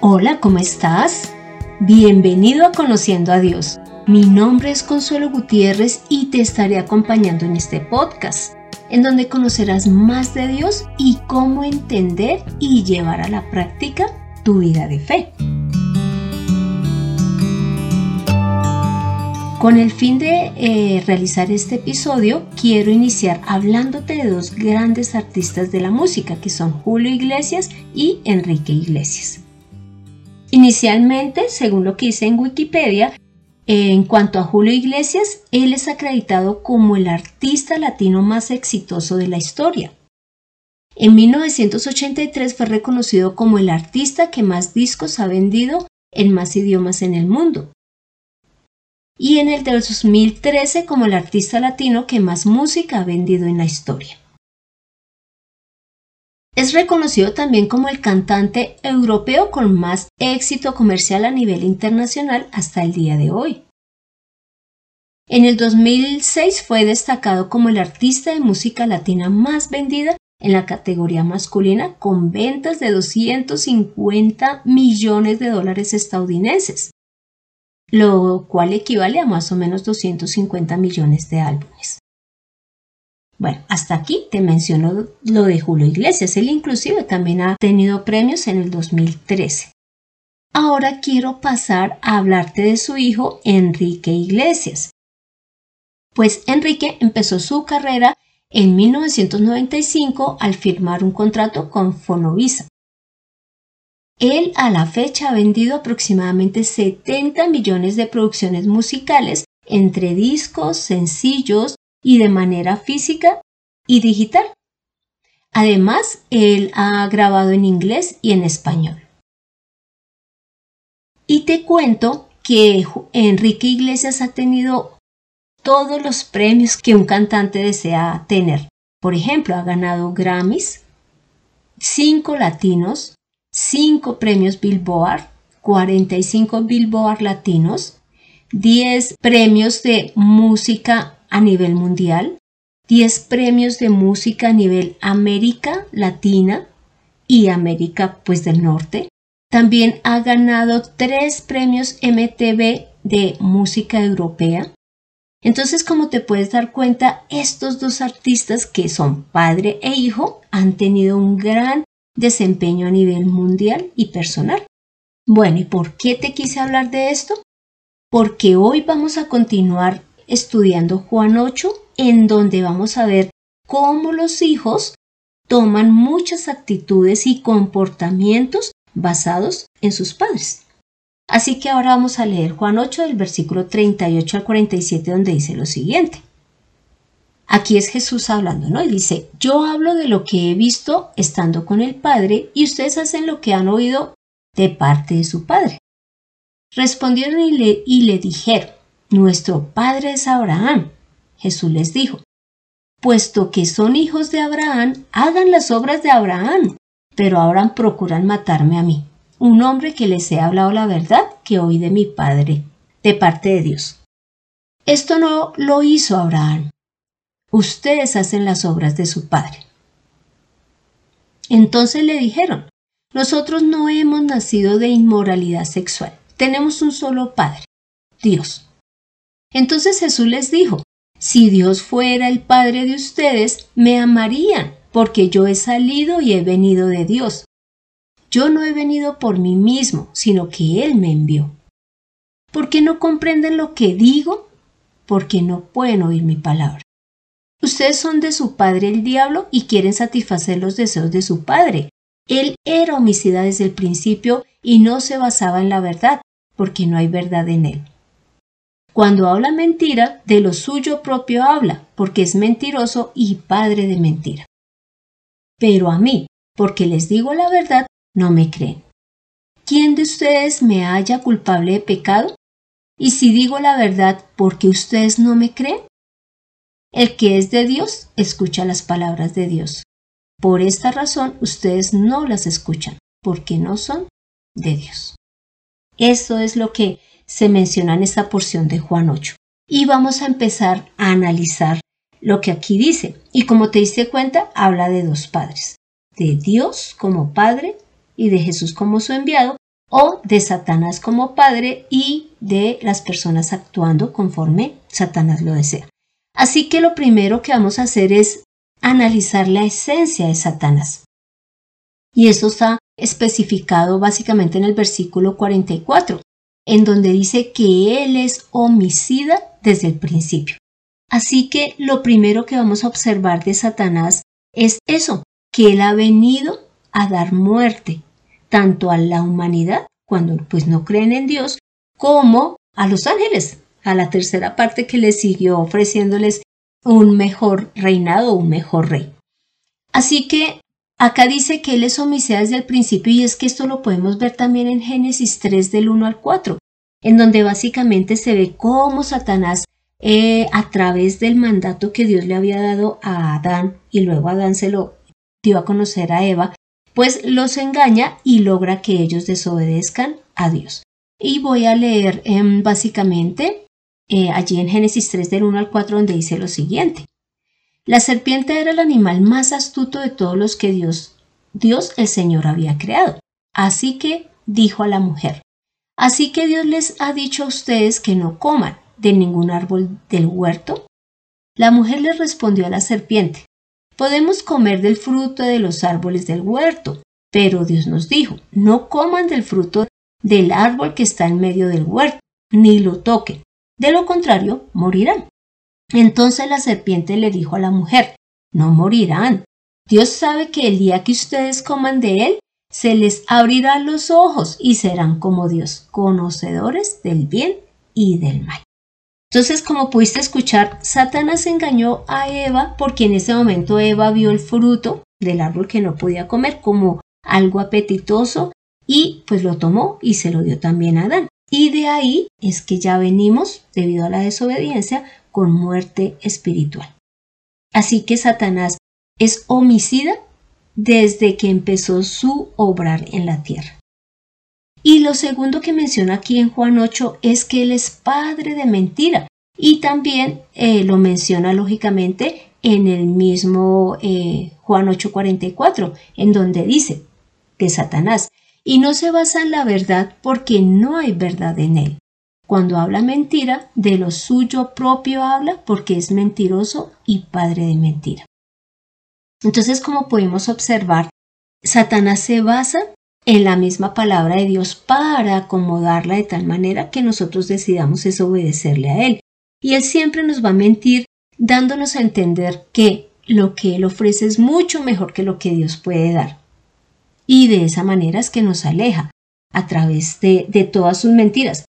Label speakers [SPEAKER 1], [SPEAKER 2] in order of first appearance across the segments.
[SPEAKER 1] Hola, ¿cómo estás? Bienvenido a Conociendo a Dios. Mi nombre es Consuelo Gutiérrez y te estaré acompañando en este podcast, en donde conocerás más de Dios y cómo entender y llevar a la práctica tu vida de fe. Con el fin de eh, realizar este episodio, quiero iniciar hablándote de dos grandes artistas de la música, que son Julio Iglesias y Enrique Iglesias. Inicialmente, según lo que dice en Wikipedia, en cuanto a Julio Iglesias, él es acreditado como el artista latino más exitoso de la historia. En 1983 fue reconocido como el artista que más discos ha vendido en más idiomas en el mundo. Y en el 2013 como el artista latino que más música ha vendido en la historia. Es reconocido también como el cantante europeo con más éxito comercial a nivel internacional hasta el día de hoy. En el 2006 fue destacado como el artista de música latina más vendida en la categoría masculina con ventas de 250 millones de dólares estadounidenses, lo cual equivale a más o menos 250 millones de álbumes. Bueno, hasta aquí te menciono lo de Julio Iglesias. Él inclusive también ha tenido premios en el 2013. Ahora quiero pasar a hablarte de su hijo Enrique Iglesias. Pues Enrique empezó su carrera en 1995 al firmar un contrato con Fonovisa. Él a la fecha ha vendido aproximadamente 70 millones de producciones musicales entre discos, sencillos, y de manera física y digital. Además, él ha grabado en inglés y en español. Y te cuento que Enrique Iglesias ha tenido todos los premios que un cantante desea tener. Por ejemplo, ha ganado Grammys, 5 latinos, 5 premios Billboard, 45 Billboard latinos, 10 premios de música a nivel mundial, 10 premios de música a nivel América Latina y América pues del Norte. También ha ganado 3 premios MTV de música europea. Entonces, como te puedes dar cuenta, estos dos artistas que son padre e hijo han tenido un gran desempeño a nivel mundial y personal. Bueno, ¿y por qué te quise hablar de esto? Porque hoy vamos a continuar estudiando Juan 8, en donde vamos a ver cómo los hijos toman muchas actitudes y comportamientos basados en sus padres. Así que ahora vamos a leer Juan 8 del versículo 38 al 47 donde dice lo siguiente. Aquí es Jesús hablando, ¿no? Y dice, yo hablo de lo que he visto estando con el Padre y ustedes hacen lo que han oído de parte de su Padre. Respondieron y le, y le dijeron, nuestro padre es Abraham. Jesús les dijo, puesto que son hijos de Abraham, hagan las obras de Abraham, pero ahora procuran matarme a mí, un hombre que les he hablado la verdad que oí de mi padre, de parte de Dios. Esto no lo hizo Abraham. Ustedes hacen las obras de su padre. Entonces le dijeron, nosotros no hemos nacido de inmoralidad sexual, tenemos un solo padre, Dios. Entonces Jesús les dijo, si Dios fuera el Padre de ustedes, me amarían, porque yo he salido y he venido de Dios. Yo no he venido por mí mismo, sino que Él me envió. ¿Por qué no comprenden lo que digo? Porque no pueden oír mi palabra. Ustedes son de su padre el diablo y quieren satisfacer los deseos de su padre. Él era homicida desde el principio y no se basaba en la verdad, porque no hay verdad en él. Cuando habla mentira, de lo suyo propio habla, porque es mentiroso y padre de mentira. Pero a mí, porque les digo la verdad, no me creen. ¿Quién de ustedes me haya culpable de pecado? Y si digo la verdad, ¿por qué ustedes no me creen? El que es de Dios escucha las palabras de Dios. Por esta razón ustedes no las escuchan, porque no son de Dios. Esto es lo que se menciona en esta porción de Juan 8. Y vamos a empezar a analizar lo que aquí dice. Y como te diste cuenta, habla de dos padres. De Dios como Padre y de Jesús como su enviado, o de Satanás como padre y de las personas actuando conforme Satanás lo desea. Así que lo primero que vamos a hacer es analizar la esencia de Satanás. Y eso está especificado básicamente en el versículo 44, en donde dice que él es homicida desde el principio. Así que lo primero que vamos a observar de Satanás es eso, que él ha venido a dar muerte, tanto a la humanidad, cuando pues no creen en Dios, como a los ángeles, a la tercera parte que les siguió ofreciéndoles un mejor reinado, un mejor rey. Así que acá dice que él es homicida desde el principio y es que esto lo podemos ver también en Génesis 3 del 1 al 4, en donde básicamente se ve cómo Satanás eh, a través del mandato que Dios le había dado a Adán y luego Adán se lo dio a conocer a Eva, pues los engaña y logra que ellos desobedezcan a Dios. Y voy a leer em, básicamente eh, allí en Génesis 3 del 1 al 4 donde dice lo siguiente. La serpiente era el animal más astuto de todos los que Dios, Dios el Señor había creado. Así que dijo a la mujer, Así que Dios les ha dicho a ustedes que no coman de ningún árbol del huerto? La mujer le respondió a la serpiente, podemos comer del fruto de los árboles del huerto, pero Dios nos dijo, no coman del fruto del árbol que está en medio del huerto, ni lo toquen, de lo contrario morirán. Entonces la serpiente le dijo a la mujer, no morirán. Dios sabe que el día que ustedes coman de él, se les abrirán los ojos y serán como Dios, conocedores del bien y del mal. Entonces, como pudiste escuchar, Satanás engañó a Eva porque en ese momento Eva vio el fruto del árbol que no podía comer como algo apetitoso y pues lo tomó y se lo dio también a Adán. Y de ahí es que ya venimos, debido a la desobediencia, con muerte espiritual. Así que Satanás es homicida desde que empezó su obrar en la tierra. Y lo segundo que menciona aquí en Juan 8 es que Él es padre de mentira. Y también eh, lo menciona lógicamente en el mismo eh, Juan 8:44, en donde dice que Satanás, y no se basa en la verdad porque no hay verdad en él. Cuando habla mentira, de lo suyo propio habla porque es mentiroso y padre de mentira. Entonces, como podemos observar, Satanás se basa en la misma palabra de Dios para acomodarla de tal manera que nosotros decidamos desobedecerle a Él. Y Él siempre nos va a mentir dándonos a entender que lo que Él ofrece es mucho mejor que lo que Dios puede dar. Y de esa manera es que nos aleja a través de, de todas sus mentiras.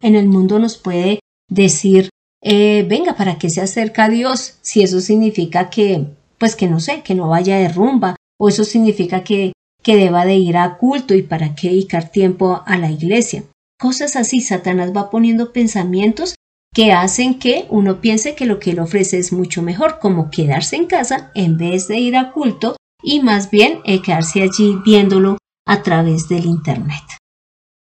[SPEAKER 1] En el mundo nos puede decir, eh, venga, ¿para qué se acerca a Dios? Si eso significa que, pues que no sé, que no vaya de rumba, o eso significa que que deba de ir a culto y para qué dedicar tiempo a la iglesia. Cosas así, Satanás va poniendo pensamientos que hacen que uno piense que lo que él ofrece es mucho mejor, como quedarse en casa en vez de ir a culto y más bien eh, quedarse allí viéndolo a través del Internet.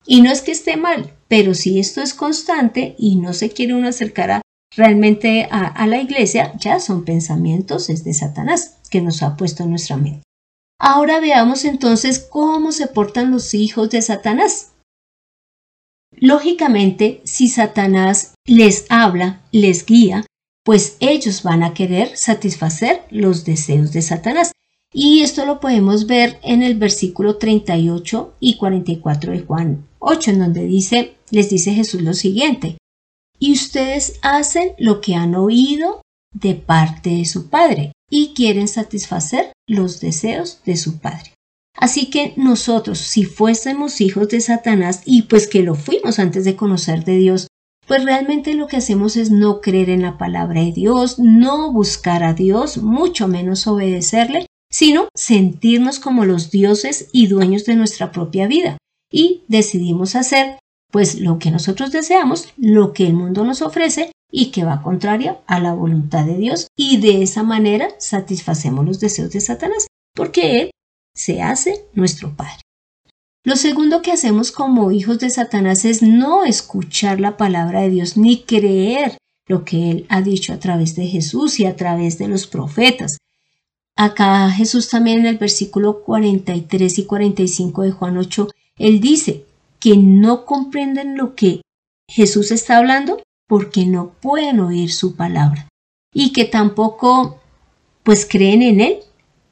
[SPEAKER 1] Y no es que esté mal, pero si esto es constante y no se quiere uno acercar realmente a, la iglesia, ya son pensamientos de Satanás que nos ha puesto en nuestra mente. Ahora veamos entonces cómo se portan los hijos de Satanás. Lógicamente, si Satanás les habla, les guía, pues ellos van a querer satisfacer los deseos de Satanás. Y esto lo podemos ver en el versículo 38 y 44 de Juan 8, en donde dice, les dice Jesús lo siguiente, y ustedes hacen lo que han oído de parte de su Padre y quieren satisfacer los deseos de su Padre. Así que nosotros, si fuésemos hijos de Satanás y pues que lo fuimos antes de conocer de Dios, pues realmente lo que hacemos es no creer en la palabra de Dios, no buscar a Dios, mucho menos obedecerle, sino sentirnos como los dioses y dueños de nuestra propia vida. Y decidimos hacer pues lo que nosotros deseamos, lo que el mundo nos ofrece y que va contraria a la voluntad de Dios y de esa manera satisfacemos los deseos de Satanás porque Él se hace nuestro Padre. Lo segundo que hacemos como hijos de Satanás es no escuchar la palabra de Dios ni creer lo que Él ha dicho a través de Jesús y a través de los profetas. Acá Jesús también en el versículo 43 y 45 de Juan 8 Él dice que no comprenden lo que Jesús está hablando porque no pueden oír su palabra y que tampoco pues creen en Él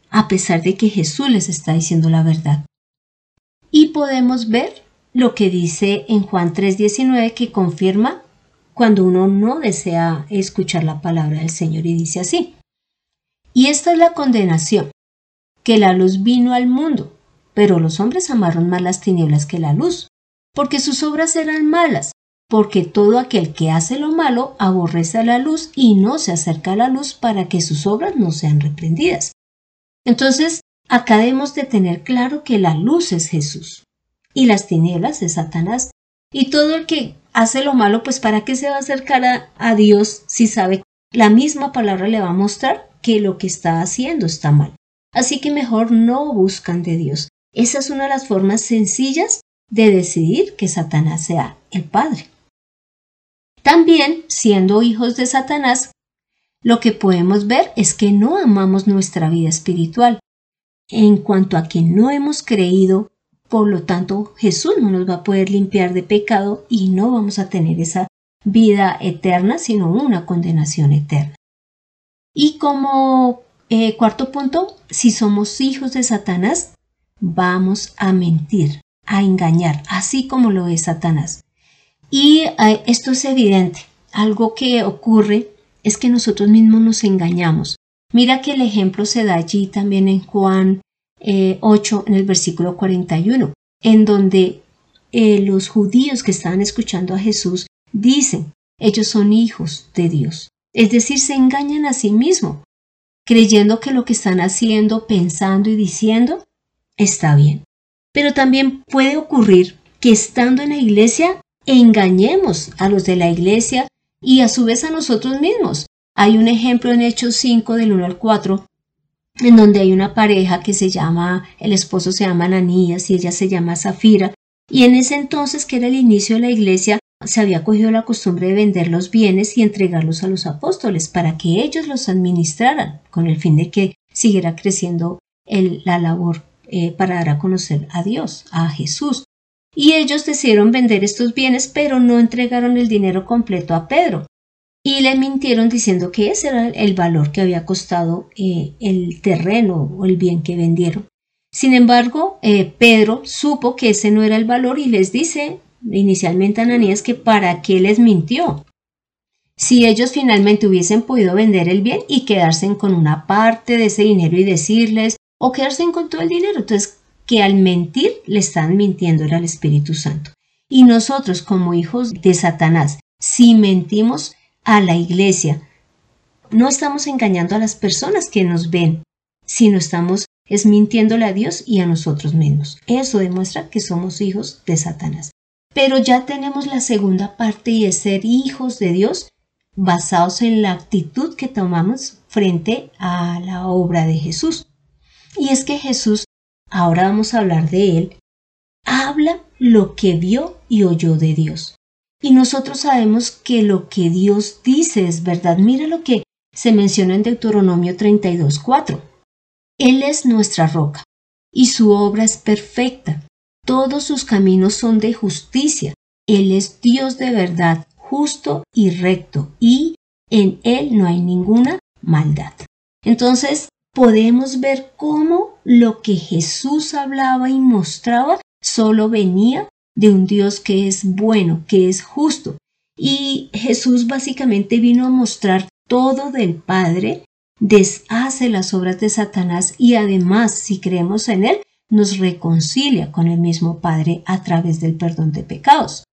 [SPEAKER 1] a pesar de que Jesús les está diciendo la verdad. Y podemos ver lo que dice en Juan 3:19 que confirma cuando uno no desea escuchar la palabra del Señor y dice así. Y esta es la condenación, que la luz vino al mundo, pero los hombres amaron más las tinieblas que la luz, porque sus obras eran malas, porque todo aquel que hace lo malo aborrece a la luz y no se acerca a la luz para que sus obras no sean reprendidas. Entonces, acá de tener claro que la luz es Jesús y las tinieblas es Satanás. Y todo el que hace lo malo, pues ¿para qué se va a acercar a, a Dios si sabe la misma palabra le va a mostrar que lo que está haciendo está mal? Así que mejor no buscan de Dios. Esa es una de las formas sencillas de decidir que Satanás sea el Padre. También, siendo hijos de Satanás, lo que podemos ver es que no amamos nuestra vida espiritual. En cuanto a que no hemos creído, por lo tanto Jesús no nos va a poder limpiar de pecado y no vamos a tener esa vida eterna, sino una condenación eterna. Y como eh, cuarto punto, si somos hijos de Satanás, vamos a mentir, a engañar, así como lo es Satanás. Y eh, esto es evidente. Algo que ocurre es que nosotros mismos nos engañamos. Mira que el ejemplo se da allí también en Juan 8, eh, en el versículo 41, en donde eh, los judíos que estaban escuchando a Jesús dicen, ellos son hijos de Dios. Es decir, se engañan a sí mismos, creyendo que lo que están haciendo, pensando y diciendo está bien. Pero también puede ocurrir que estando en la iglesia engañemos a los de la iglesia y a su vez a nosotros mismos. Hay un ejemplo en Hechos 5 del 1 al 4 en donde hay una pareja que se llama, el esposo se llama Ananías y ella se llama Zafira, y en ese entonces, que era el inicio de la iglesia, se había cogido la costumbre de vender los bienes y entregarlos a los apóstoles para que ellos los administraran, con el fin de que siguiera creciendo la labor eh, para dar a conocer a Dios, a Jesús y ellos decidieron vender estos bienes pero no entregaron el dinero completo a Pedro y le mintieron diciendo que ese era el valor que había costado eh, el terreno o el bien que vendieron. Sin embargo, eh, Pedro supo que ese no era el valor y les dice inicialmente a Ananías que para qué les mintió. Si ellos finalmente hubiesen podido vender el bien y quedarse con una parte de ese dinero y decirles, o quedarse con todo el dinero, entonces que al mentir le están mintiendo al Espíritu Santo. Y nosotros como hijos de Satanás, si mentimos a la iglesia, no estamos engañando a las personas que nos ven, sino estamos es mintiéndole a Dios y a nosotros mismos. Eso demuestra que somos hijos de Satanás. Pero ya tenemos la segunda parte y es ser hijos de Dios basados en la actitud que tomamos frente a la obra de Jesús. Y es que Jesús ahora vamos a hablar de él, habla lo que vio y oyó de Dios. Y nosotros sabemos que lo que Dios dice es verdad. Mira lo que se menciona en Deuteronomio 32.4. Él es nuestra roca y su obra es perfecta. Todos sus caminos son de justicia. Él es Dios de verdad, justo y recto, y en Él no hay ninguna maldad. Entonces, podemos ver cómo lo que Jesús hablaba y mostraba solo venía de un Dios que es bueno, que es justo. Y Jesús básicamente vino a mostrar todo del Padre, deshace las obras de Satanás y además, si creemos en Él, nos reconcilia con el mismo Padre a través del perdón de pecados.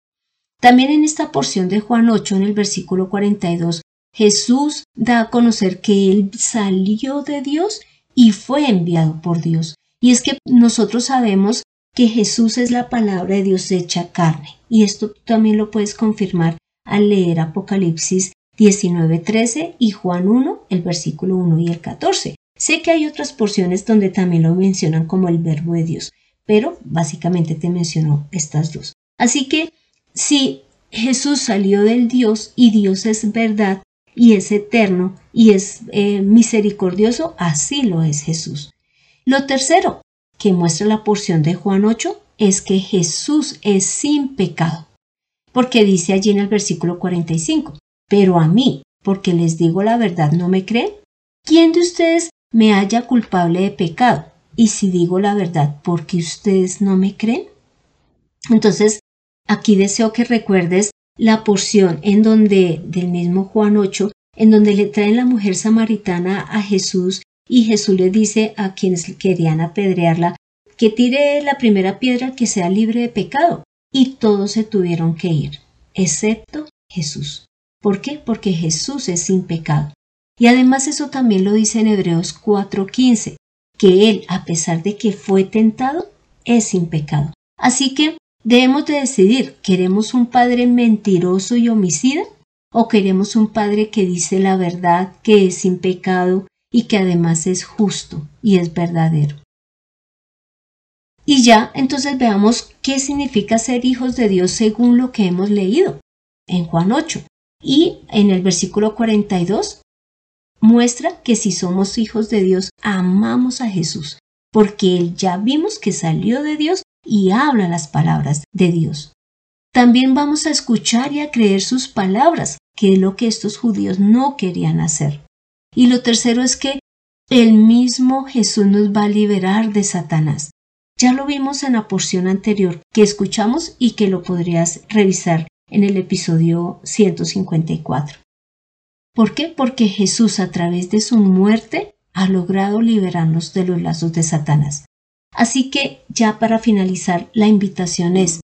[SPEAKER 1] También en esta porción de Juan 8, en el versículo 42, Jesús da a conocer que Él salió de Dios y fue enviado por Dios. Y es que nosotros sabemos que Jesús es la palabra de Dios hecha carne. Y esto también lo puedes confirmar al leer Apocalipsis 19:13 y Juan 1, el versículo 1 y el 14. Sé que hay otras porciones donde también lo mencionan como el verbo de Dios, pero básicamente te mencionó estas dos. Así que si Jesús salió del Dios y Dios es verdad, y es eterno y es eh, misericordioso, así lo es Jesús. Lo tercero que muestra la porción de Juan 8 es que Jesús es sin pecado, porque dice allí en el versículo 45, pero a mí, porque les digo la verdad, ¿no me creen? ¿Quién de ustedes me haya culpable de pecado? Y si digo la verdad, ¿por qué ustedes no me creen? Entonces, aquí deseo que recuerdes la porción en donde, del mismo Juan 8, en donde le traen la mujer samaritana a Jesús y Jesús le dice a quienes querían apedrearla que tire la primera piedra que sea libre de pecado. Y todos se tuvieron que ir, excepto Jesús. ¿Por qué? Porque Jesús es sin pecado. Y además eso también lo dice en Hebreos 4:15, que Él, a pesar de que fue tentado, es sin pecado. Así que debemos de decidir, ¿queremos un Padre mentiroso y homicida? ¿O queremos un Padre que dice la verdad, que es sin pecado y que además es justo y es verdadero? Y ya, entonces veamos qué significa ser hijos de Dios según lo que hemos leído en Juan 8. Y en el versículo 42 muestra que si somos hijos de Dios, amamos a Jesús, porque Él ya vimos que salió de Dios y habla las palabras de Dios. También vamos a escuchar y a creer sus palabras, que es lo que estos judíos no querían hacer. Y lo tercero es que el mismo Jesús nos va a liberar de Satanás. Ya lo vimos en la porción anterior que escuchamos y que lo podrías revisar en el episodio 154. ¿Por qué? Porque Jesús a través de su muerte ha logrado liberarnos de los lazos de Satanás. Así que ya para finalizar, la invitación es,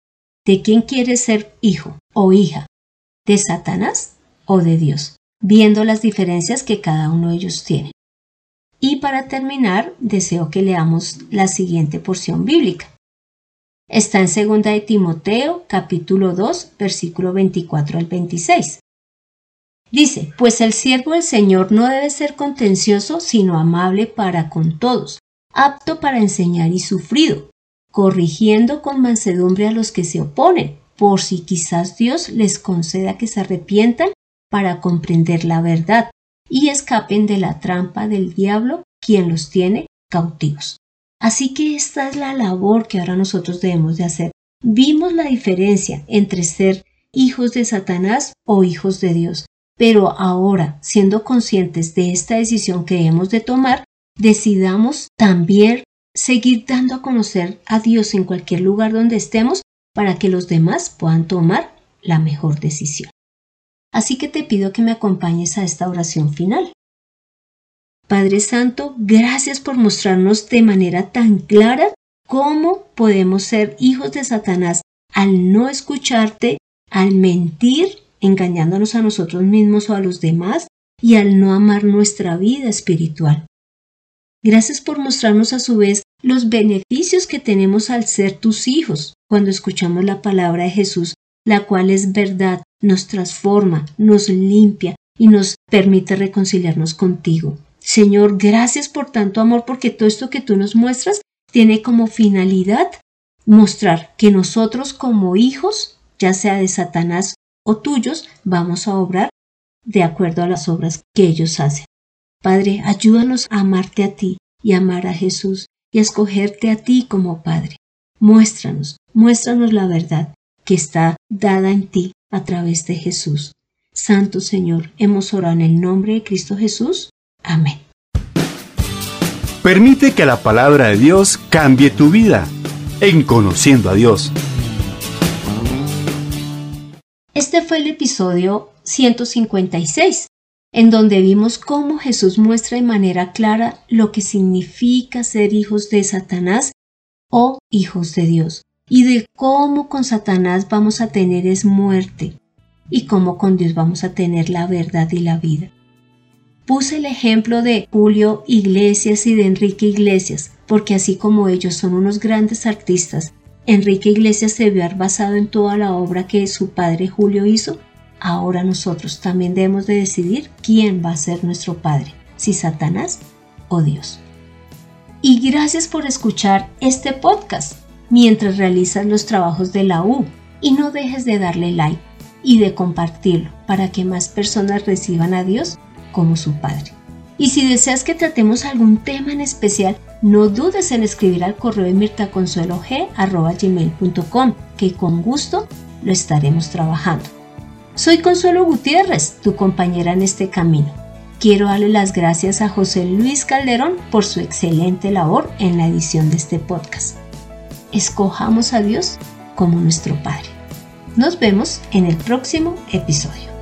[SPEAKER 1] ¿de quién quieres ser hijo o hija? ¿De Satanás o de Dios? Viendo las diferencias que cada uno de ellos tiene. Y para terminar, deseo que leamos la siguiente porción bíblica. Está en 2 de Timoteo, capítulo 2, versículo 24 al 26. Dice, pues el siervo del Señor no debe ser contencioso, sino amable para con todos, apto para enseñar y sufrido, corrigiendo con mansedumbre a los que se oponen, por si quizás Dios les conceda que se arrepientan para comprender la verdad y escapen de la trampa del diablo, quien los tiene cautivos. Así que esta es la labor que ahora nosotros debemos de hacer. Vimos la diferencia entre ser hijos de Satanás o hijos de Dios, pero ahora, siendo conscientes de esta decisión que debemos de tomar, decidamos también seguir dando a conocer a Dios en cualquier lugar donde estemos para que los demás puedan tomar la mejor decisión. Así que te pido que me acompañes a esta oración final. Padre Santo, gracias por mostrarnos de manera tan clara cómo podemos ser hijos de Satanás al no escucharte, al mentir, engañándonos a nosotros mismos o a los demás y al no amar nuestra vida espiritual. Gracias por mostrarnos a su vez los beneficios que tenemos al ser tus hijos cuando escuchamos la palabra de Jesús, la cual es verdad, nos transforma, nos limpia y nos permite reconciliarnos contigo. Señor, gracias por tanto amor, porque todo esto que tú nos muestras tiene como finalidad mostrar que nosotros como hijos, ya sea de Satanás o tuyos, vamos a obrar de acuerdo a las obras que ellos hacen. Padre, ayúdanos a amarte a ti y amar a Jesús y a escogerte a ti como Padre. Muéstranos, muéstranos la verdad que está dada en ti a través de Jesús. Santo Señor, hemos orado en el nombre de Cristo Jesús. Amén.
[SPEAKER 2] Permite que la palabra de Dios cambie tu vida en conociendo a Dios.
[SPEAKER 1] Este fue el episodio 156, en donde vimos cómo Jesús muestra de manera clara lo que significa ser hijos de Satanás o hijos de Dios y de cómo con Satanás vamos a tener es muerte y cómo con Dios vamos a tener la verdad y la vida. Puse el ejemplo de Julio Iglesias y de Enrique Iglesias, porque así como ellos son unos grandes artistas, Enrique Iglesias se vio basado en toda la obra que su padre Julio hizo, ahora nosotros también debemos de decidir quién va a ser nuestro padre, si Satanás o Dios. Y gracias por escuchar este podcast mientras realizas los trabajos de la U y no dejes de darle like y de compartirlo para que más personas reciban a Dios como su Padre. Y si deseas que tratemos algún tema en especial, no dudes en escribir al correo de mirtaconsuelog.com que con gusto lo estaremos trabajando. Soy Consuelo Gutiérrez, tu compañera en este camino. Quiero darle las gracias a José Luis Calderón por su excelente labor en la edición de este podcast. Escojamos a Dios como nuestro Padre. Nos vemos en el próximo episodio.